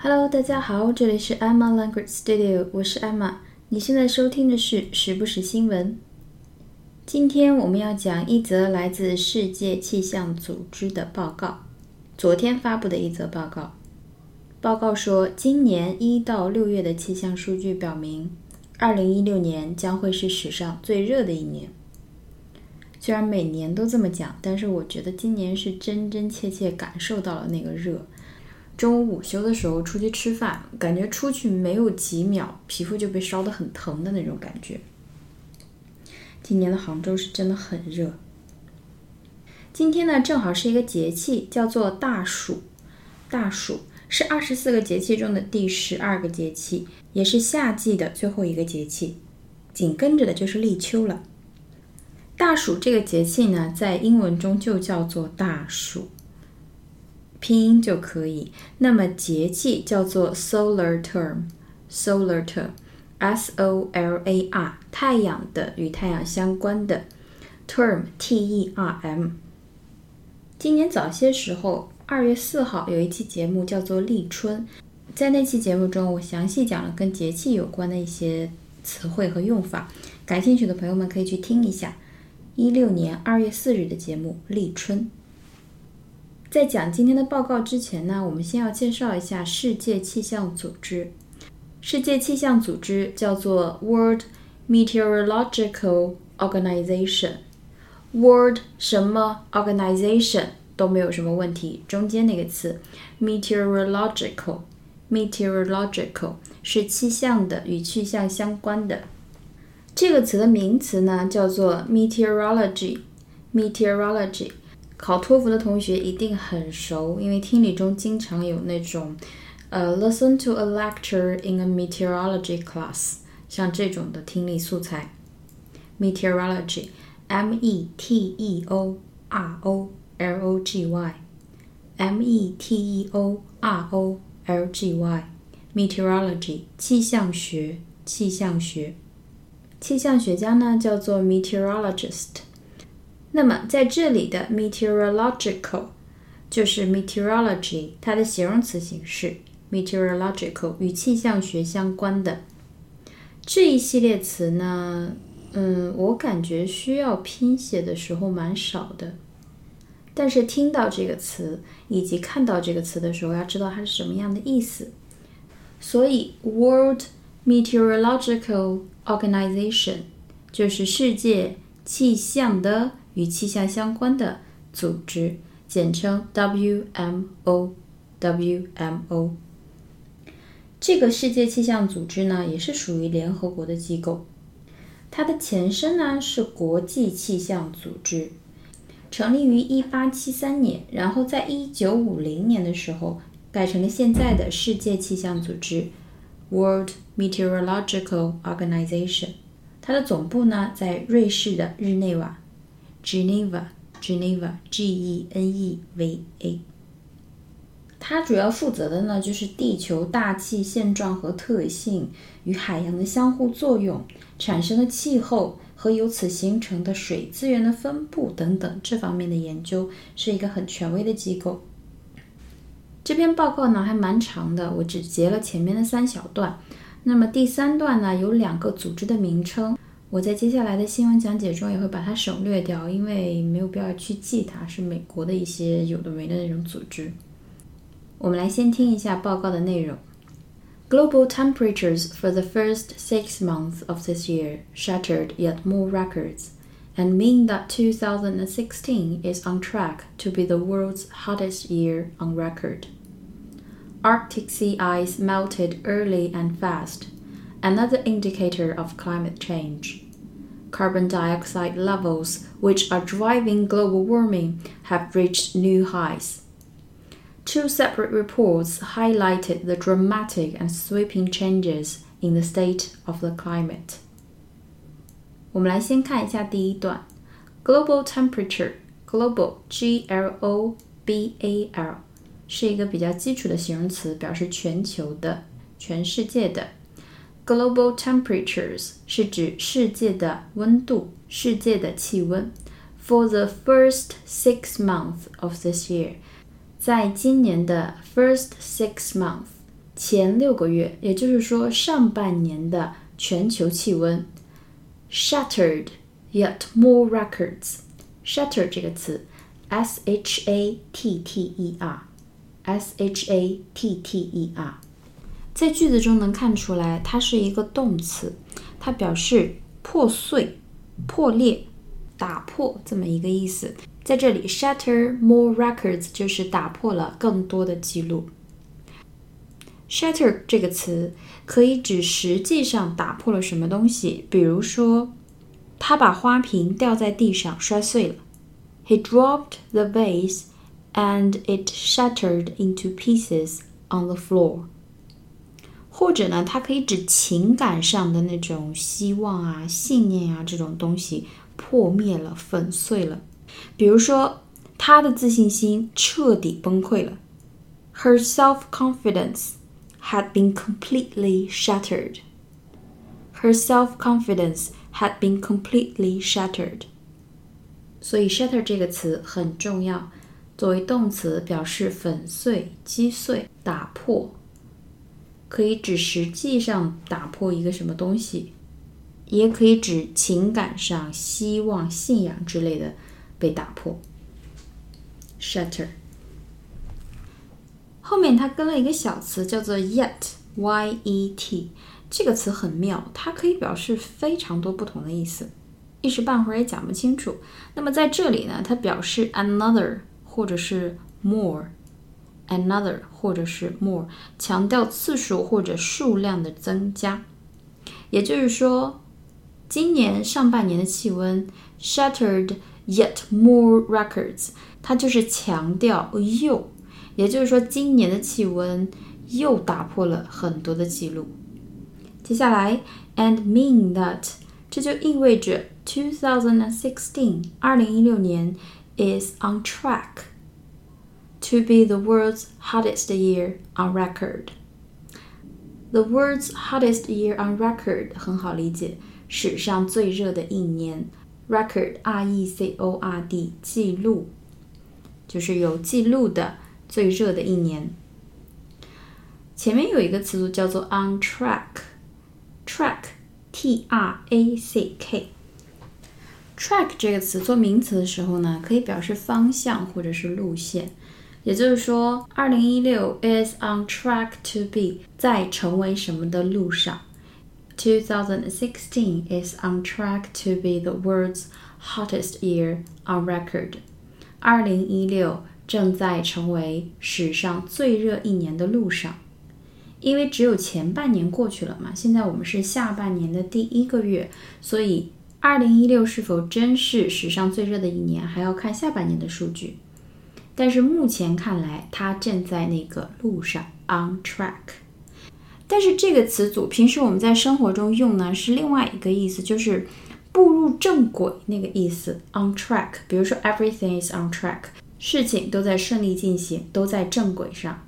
Hello，大家好，这里是 Emma Language Studio，我是 Emma。你现在收听的是时不时新闻。今天我们要讲一则来自世界气象组织的报告，昨天发布的一则报告。报告说，今年一到六月的气象数据表明，二零一六年将会是史上最热的一年。虽然每年都这么讲，但是我觉得今年是真真切切感受到了那个热。中午午休的时候出去吃饭，感觉出去没有几秒，皮肤就被烧得很疼的那种感觉。今年的杭州是真的很热。今天呢，正好是一个节气，叫做大暑。大暑是二十四个节气中的第十二个节气，也是夏季的最后一个节气，紧跟着的就是立秋了。大暑这个节气呢，在英文中就叫做大暑。拼音就可以。那么节气叫做 solar term，solar term，s o l a r，太阳的与太阳相关的 term，t e r m。今年早些时候，二月四号有一期节目叫做立春，在那期节目中，我详细讲了跟节气有关的一些词汇和用法。感兴趣的朋友们可以去听一下一六年二月四日的节目立春。在讲今天的报告之前呢，我们先要介绍一下世界气象组织。世界气象组织叫做 World Meteorological Organization。World 什么 Organization 都没有什么问题，中间那个词 Meteorological，Meteorological 是气象的，与气象相关的。这个词的名词呢叫做 Meteorology，Meteorology。考托福的同学一定很熟，因为听力中经常有那种，呃，listen to a lecture in a meteorology class，像这种的听力素材。meteorology，m e t e o r o l o g y，m e t e o r o l g y，meteorology，气象学，气象学，气象学家呢叫做 meteorologist。那么在这里的 meteorological 就是 meteorology 它的形容词形式 meteorological 与气象学相关的这一系列词呢，嗯，我感觉需要拼写的时候蛮少的，但是听到这个词以及看到这个词的时候，要知道它是什么样的意思。所以 World Meteorological Organization 就是世界气象的。与气象相关的组织，简称 WMO。WMO 这个世界气象组织呢，也是属于联合国的机构。它的前身呢是国际气象组织，成立于1873年，然后在1950年的时候改成了现在的世界气象组织 （World Meteorological Organization）。它的总部呢在瑞士的日内瓦。Geneva, Geneva, G-E-N-E-V-A。它主要负责的呢，就是地球大气现状和特性与海洋的相互作用产生的气候和由此形成的水资源的分布等等这方面的研究，是一个很权威的机构。这篇报告呢还蛮长的，我只截了前面的三小段。那么第三段呢，有两个组织的名称。我在接下来的新闻讲解中也会把它省略掉，因为没有必要去记它，是美国的一些有的没的那种组织。我们来先听一下报告的内容。Global temperatures for the first six months of this year shattered yet more records and mean that 2016 is on track to be the world's hottest year on record. Arctic sea ice melted early and fast another indicator of climate change. Carbon dioxide levels, which are driving global warming, have reached new highs. Two separate reports highlighted the dramatic and sweeping changes in the state of the climate. 我们来先看一下第一段，global temperature global G L O B A L 是一个比较基础的形容词，表示全球的、全世界的。 Global temperatures 是指世界的温度、世界的气温。For the first six months of this year，在今年的 first six months， 前六个月，也就是说上半年的全球气温，shattered yet more records。shatter 这个词，s h a t t e r，s h a t t e r， 在句子中能看出来，它是一个动词，它表示破碎、破裂、打破这么一个意思。在这里，shatter more records 就是打破了更多的记录。shatter 这个词可以指实际上打破了什么东西，比如说，他把花瓶掉在地上摔碎了。He dropped the vase and it shattered into pieces on the floor。或者呢，它可以指情感上的那种希望啊、信念啊这种东西破灭了、粉碎了。比如说，他的自信心彻底崩溃了。Her self-confidence had been completely shattered. Her self-confidence had been completely shattered. 所以，shatter 这个词很重要，作为动词表示粉碎、击碎、打破，可以指实际上打破一个什么东西，也可以指情感上希望、信仰之类的被打破。shatter。后面它跟了一个小词，叫做 yet，y-e-t，这个词很妙，它可以表示非常多不同的意思，一时半会儿也讲不清楚。那么在这里呢，它表示 another 或者是 more Another 或者是 more，强调次数或者数量的增加。也就是说，今年上半年的气温 shattered yet more records，它就是强调又。也就是说，今年的气温又打破了很多的记录。接下来，and mean that，这就意味着 two thousand and sixteen，二零一六年 is on track to be the world's hottest year on record。The world's hottest year on record 很好理解，史上最热的一年。Record，r e c o r d，记录，就是有记录的。最热的一年，前面有一个词组叫做 on track，track，t r a c k，track 这个词做名词的时候呢，可以表示方向或者是路线。 也就是说，二零一六 is on track to be 在成为什么的路上。Two thousand sixteen is on track to be the world's hottest year on record。二零一六。正在成为史上最热一年的路上，因为只有前半年过去了嘛，现在我们是下半年的第一个月，所以二零一六是否真是史上最热的一年，还要看下半年的数据。但是目前看来，它正在那个路上，on track。但是这个词组平时我们在生活中用呢，是另外一个意思，就是步入正轨那个意思，on track。比如说，everything is on track。事情都在顺利进行，都在正轨上。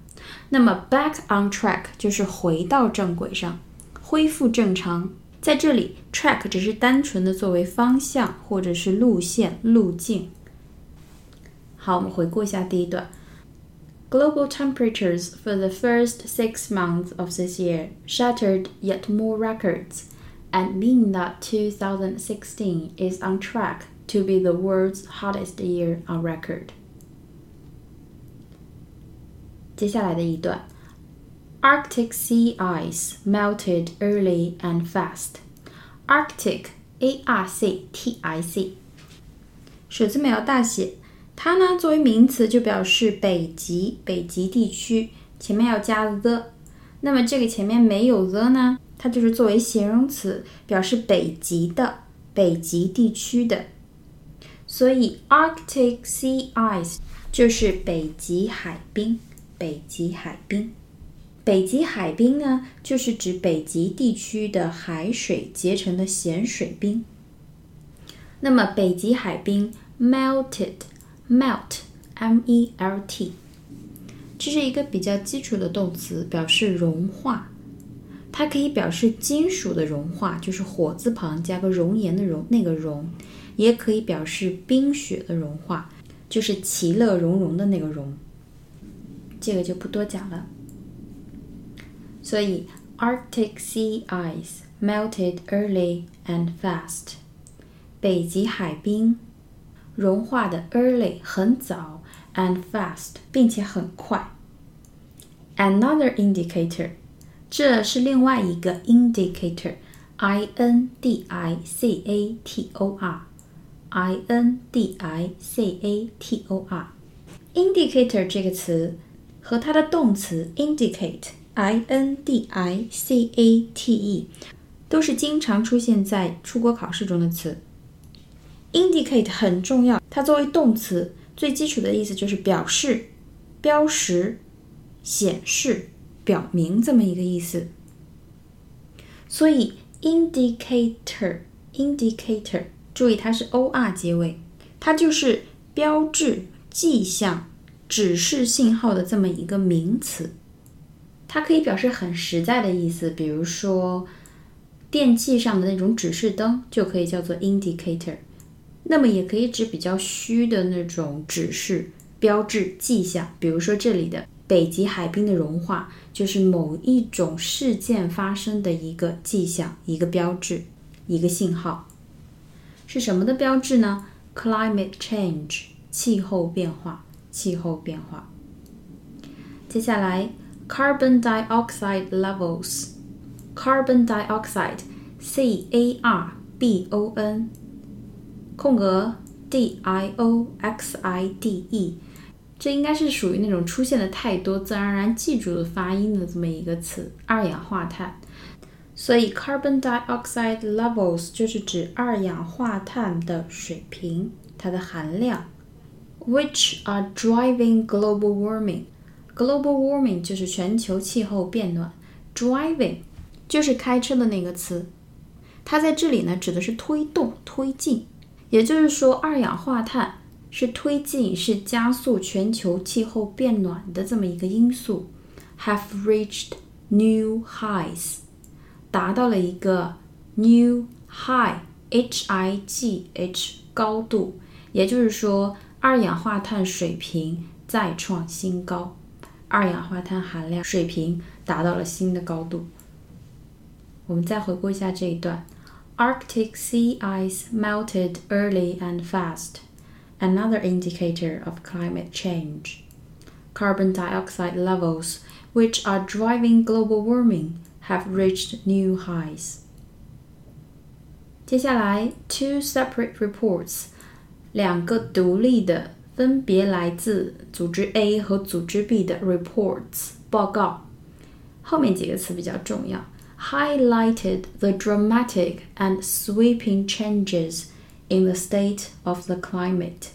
那么 back on track 就是回到正轨上，恢复正常。在这里，track 只是单纯的作为方向或者是路线、路径。好，我们回顾一下第一段。Global temperatures for the first six months of this year shattered yet more records and mean that 2016 is on track to be the world's hottest year on record. 接下来的一段，Arctic sea ice melted early and fast. Arctic, A-R-C-T-I-C，首字母要大写。 它呢作为名词就表示北极，北极地区，前面要加 the。那么这个前面没有 the 呢，它就是作为形容词，表示北极的，北极地区的。所以 Arctic sea ice 就是北极海冰。北极海冰，北极海冰呢，就是指北极地区的海水结成的咸水冰。那么，北极海冰 melted Melt, M-E-L-T，这是一个比较基础的动词，表示融化。它可以表示金属的融化，就是火字旁加个熔岩的熔，那个熔；也可以表示冰雪的融化，就是其乐融融的那个融。这个就不多讲了。所以 Arctic sea ice melted early and fast。北极海冰融化的 early 很早 and fast 并且很快。Another indicator，这是另外一个 indicator，I N D I C A T O R，I N D I C A T O R。indicator 这个词和它的动词 indicate，I N D I C A T E，都是经常出现在出国考试中的词。 Indicate 很重要，它作为动词，最基础的意思就是表示、标识、显示、表明这么一个意思。所以 indicator，indicator，注意它是 o r 结尾，它就是标志。迹象、指示信号的这么一个名词，它可以表示很实在的意思，比如说电器上的那种指示灯就可以叫做 indicator。那么也可以指比较虚的那种指示、标志、迹象，比如说这里的北极海冰的融化，就是某一种事件发生的一个迹象、一个标志、一个信号。是什么的标志呢？Climate change。气候变化，气候变化。接下来，carbon dioxide levels，carbon dioxide，C A R B O N，空格 D I O X I D E，这应该是属于那种出现的太多，自然而然记住的发音的这么一个词，二氧化碳。所以，carbon dioxide levels 就是指二氧化碳的水平，它的含量。which are driving global warming. Global warming 就是全球气候变暖，driving 就是开车的那个词，它在这里呢指的是推动、推进，也就是说二氧化碳是推进、是加速全球气候变暖的这么一个因素。Have reached new highs，达到了一个 new high，h i g h 高度，也就是说。二氧化碳水平再创新高，二氧化碳含量水平达到了新的高度。我们再回顾一下这一段 ：Arctic sea ice melted early and fast, another indicator of climate change. Carbon dioxide levels, which are driving global warming, have reached new highs. 接下来，two separate reports 两个独立的、分别来自组织 A 和组织 B 的 reports 报告，后面几个词比较重要 ，highlighted the dramatic and sweeping changes in the state of the climate。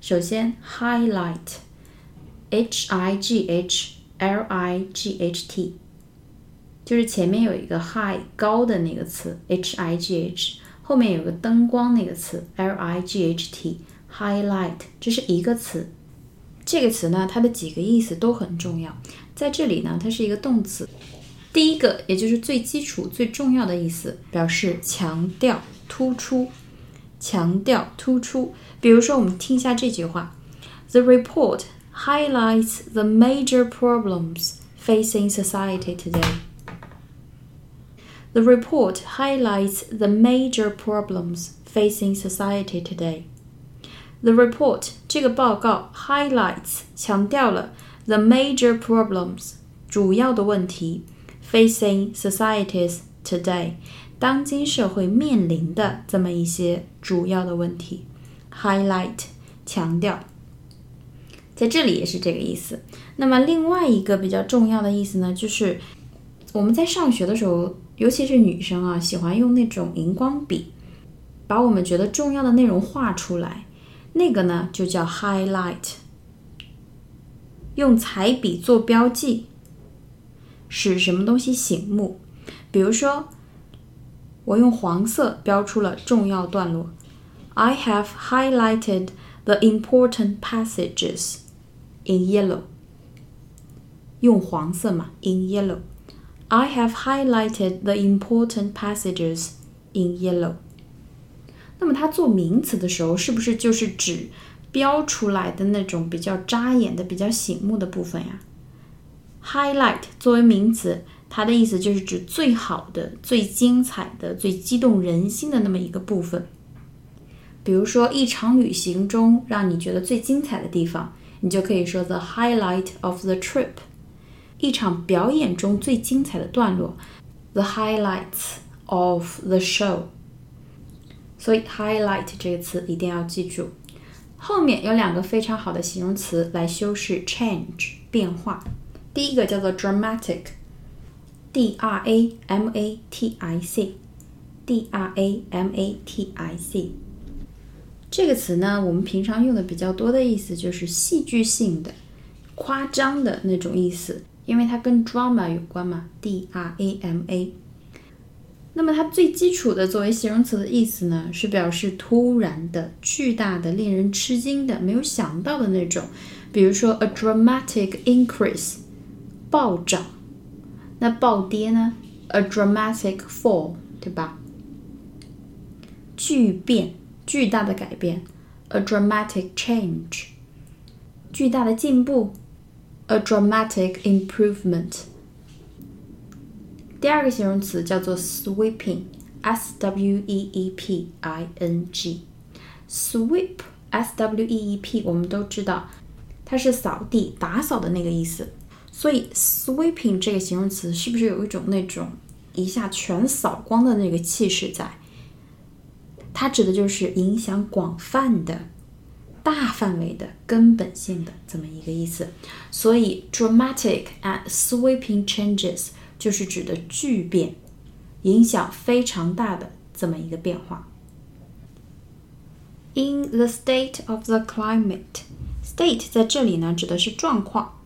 首先，highlight，h i g h l i g h t，就是前面有一个 high 高的那个词，h i g h。后面有个灯光那个词，l i g h t，highlight，这是一个词。这个词呢，它的几个意思都很重要。在这里呢，它是一个动词。 第一个，也就是最基础、最重要的意思，表示强调、突出、强调、突出。比如说，我们听一下这句话：The report highlights the major problems facing society today. The report highlights the major problems facing society today. The report 这个报告 highlights 强调了 the major problems 主要的问题 facing societies today 当今社会面临的这么一些主要的问题。highlight 强调，在这里也是这个意思。那么另外一个比较重要的意思呢，就是我们在上学的时候。尤其是女生啊，喜欢用那种荧光笔，把我们觉得重要的内容画出来。那个呢，就叫 highlight。用彩笔做标记，使什么东西醒目。比如说，我用黄色标出了重要段落。I have highlighted the important passages in yellow。用黄色嘛，in yellow。I have highlighted the important passages in yellow。那么它做名词的时候，是不是就是指标出来的那种比较扎眼的、比较醒目的部分呀？Highlight 作为名词，它的意思就是指最好的、最精彩的、最激动人心的那么一个部分。比如说，一场旅行中让你觉得最精彩的地方，你就可以说 the highlight of the trip。一场表演中最精彩的段落，the highlights of the show。所以 highlight 这个词一定要记住。后面有两个非常好的形容词来修饰 change 变化。第一个叫做 dramatic，d r a m a t i c，d r a m a t i c。这个词呢，我们平常用的比较多的意思就是戏剧性的、夸张的那种意思，因为它跟 drama 有关嘛，d r a m a。那么它最基础的作为形容词的意思呢，是表示突然的、巨大的、令人吃惊的、没有想到的那种。比如说 a dramatic increase，暴涨；那暴跌呢，a dramatic fall，对吧？巨变。巨大的改变，a dramatic change；巨大的进步，a dramatic improvement。第二个形容词叫做 sweeping，s w e e p i n g。sweep，s w e e p，我们都知道它是扫地、打扫的那个意思。所以 sweeping 这个形容词是不是有一种那种一下全扫光的那个气势在？它指的就是影响广泛的、大范围的、根本性的这么一个意思。所以，dramatic and sweeping changes 就是指的巨变，影响非常大的这么一个变化。In the state of the climate，state 在这里呢指的是状况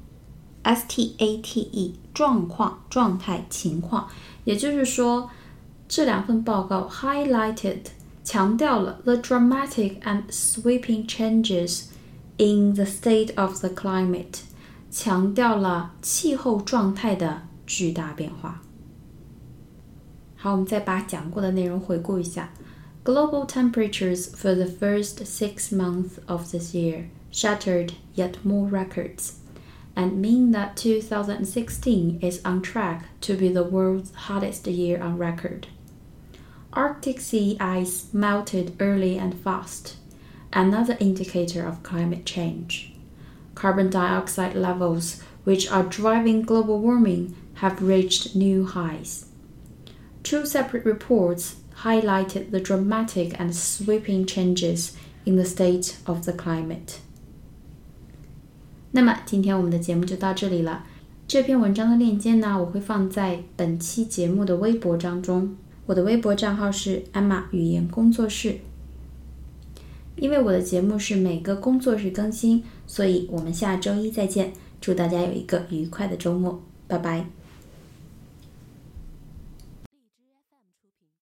，s t a t e 状况、状态、情况。也就是说，这两份报告 highlighted。强调了 the dramatic and sweeping changes in the state of the climate，强调了气候状态的巨大变化。好，我们再把讲过的内容回顾一下。Global temperatures for the first six months of this year shattered yet more records and mean that 2016 is on track to be the world's hottest year on record. Arctic sea ice melted early and fast, another indicator of climate change. Carbon dioxide levels, which are driving global warming, have reached new highs. Two separate reports highlighted the dramatic and sweeping changes in the state of the climate. 那么今天我们的节目就到这里了。这篇文章的链接呢，我会放在本期节目的微博当中。我的微博账号是艾玛语言工作室。因为我的节目是每个工作日更新，所以我们下周一再见。祝大家有一个愉快的周末，拜拜。